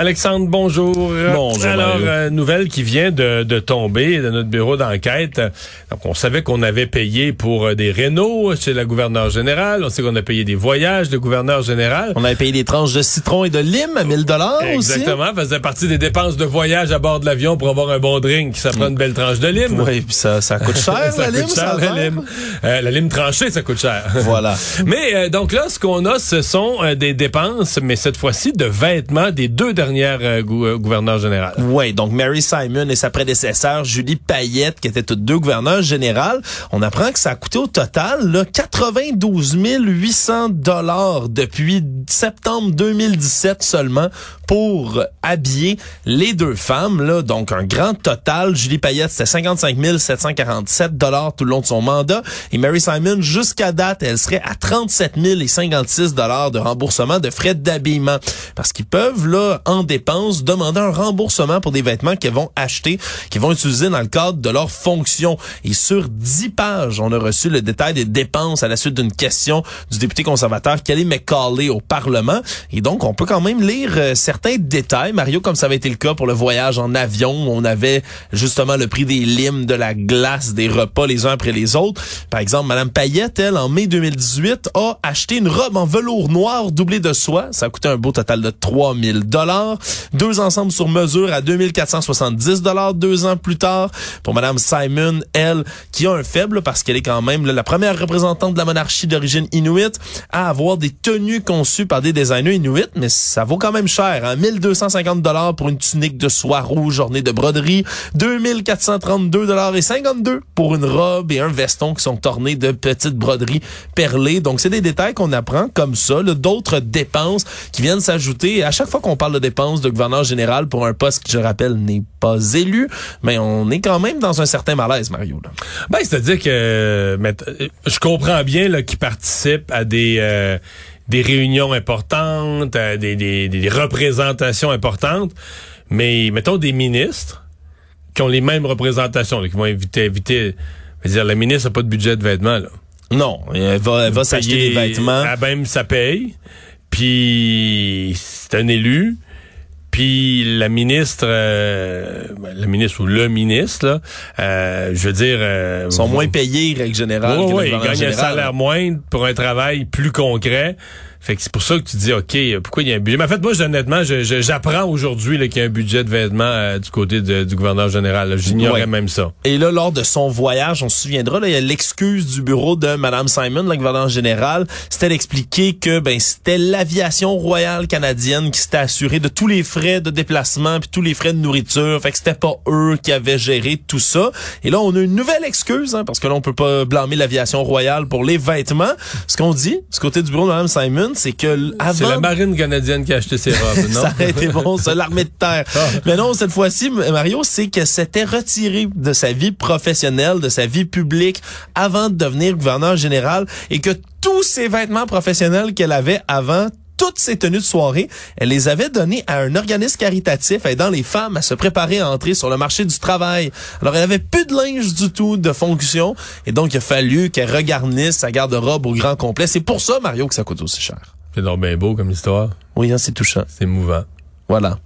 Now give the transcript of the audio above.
Alexandre, bonjour. Bonjour. Alors, euh, nouvelle qui vient de, de, tomber de notre bureau d'enquête. Donc, on savait qu'on avait payé pour euh, des rénaux chez la gouverneure générale. On sait qu'on a payé des voyages de gouverneur général. On avait payé des tranches de citron et de lime à 1000 dollars aussi. Exactement. Faisait partie des dépenses de voyage à bord de l'avion pour avoir un bon drink. Ça prend une belle tranche de lime. Oui, puis ça, ça coûte cher, ça la lime, coûte cher, ça la lime. Euh, la lime tranchée, ça coûte cher. Voilà. mais euh, donc là, ce qu'on a, ce sont des dépenses, mais cette fois-ci de vêtements des deux dernières euh, générales. Oui, donc Mary Simon et sa prédécesseur Julie Payette, qui étaient toutes deux gouverneurs générales. On apprend que ça a coûté au total là, 92 800 dollars depuis septembre 2017 seulement pour habiller les deux femmes. Là, donc un grand total. Julie Payette, c'était 55 747 dollars tout le long de son mandat. Et Mary Simon, jusqu'à date, elle serait à 37 056 dollars de remboursement de frais d'habillement. Parce qu'ils peuvent, là, en dépenses, demander un remboursement pour des vêtements qu'ils vont acheter, qu'ils vont utiliser dans le cadre de leur fonction. Et sur 10 pages, on a reçu le détail des dépenses à la suite d'une question du député conservateur Kelly McCauley au Parlement. Et donc, on peut quand même lire euh, détails. Mario, comme ça avait été le cas pour le voyage en avion, on avait justement le prix des limes, de la glace, des repas les uns après les autres. Par exemple, Madame Payette, elle, en mai 2018, a acheté une robe en velours noir doublée de soie. Ça a coûté un beau total de 3000 dollars. Deux ensembles sur mesure à 2470 dollars deux ans plus tard. Pour Madame Simon, elle, qui a un faible parce qu'elle est quand même la première représentante de la monarchie d'origine inuit à avoir des tenues conçues par des designers inuits, mais ça vaut quand même cher. Hein? 1250 dollars pour une tunique de soie rouge ornée de broderie, 2432 dollars et 52 pour une robe et un veston qui sont ornés de petites broderies perlées. Donc c'est des détails qu'on apprend comme ça, d'autres dépenses qui viennent s'ajouter. À chaque fois qu'on parle de dépenses de gouverneur général pour un poste qui, je rappelle, n'est pas élu, mais on est quand même dans un certain malaise, Mario. Là. Ben, c'est-à-dire que mais, je comprends bien qu'ils participent à des euh, des réunions importantes, à des, des, des représentations importantes, mais mettons des ministres qui ont les mêmes représentations, là, qui vont inviter, inviter. Je veux dire, la ministre n'a pas de budget de vêtements, là. Non, elle va, elle va s'acheter des vêtements. À même ça paye. Puis c'est un élu. Puis la ministre, euh, la ministre ou le ministre, là, euh, je veux dire, euh, sont moins payés, règle générale. Oui, oui, ils gagnent un salaire moindre pour un travail plus concret. Fait que c'est pour ça que tu dis, OK, pourquoi il y a un budget? Mais en fait, moi, honnêtement, j'apprends aujourd'hui qu'il y a un budget de vêtements euh, du côté de, du gouverneur général. J'ignorais ouais. même ça. Et là, lors de son voyage, on se souviendra, là, il y a l'excuse du bureau de Mme Simon, la gouverneure générale. C'était d'expliquer que ben c'était l'aviation royale canadienne qui s'était assurée de tous les frais de déplacement puis tous les frais de nourriture. Fait que c'était pas eux qui avaient géré tout ça. Et là, on a une nouvelle excuse, hein, parce que là, on peut pas blâmer l'aviation royale pour les vêtements. Ce qu'on dit, du côté du bureau de Mme Simon, c'est que avant... C'est la marine canadienne qui a acheté ses robes, non? ça aurait été bon, c'est l'armée de terre. Ah. Mais non, cette fois-ci, Mario, c'est que c'était retiré de sa vie professionnelle, de sa vie publique, avant de devenir gouverneur général, et que tous ses vêtements professionnels qu'elle avait avant, toutes ses tenues de soirée, elle les avait données à un organisme caritatif aidant les femmes à se préparer à entrer sur le marché du travail. Alors, elle avait plus de linge du tout de fonction, et donc il a fallu qu'elle regarnisse sa garde-robe au grand complet. C'est pour ça, Mario, que ça coûte aussi cher. C'est donc bien beau comme histoire. Oui, hein, c'est touchant. C'est mouvant. Voilà.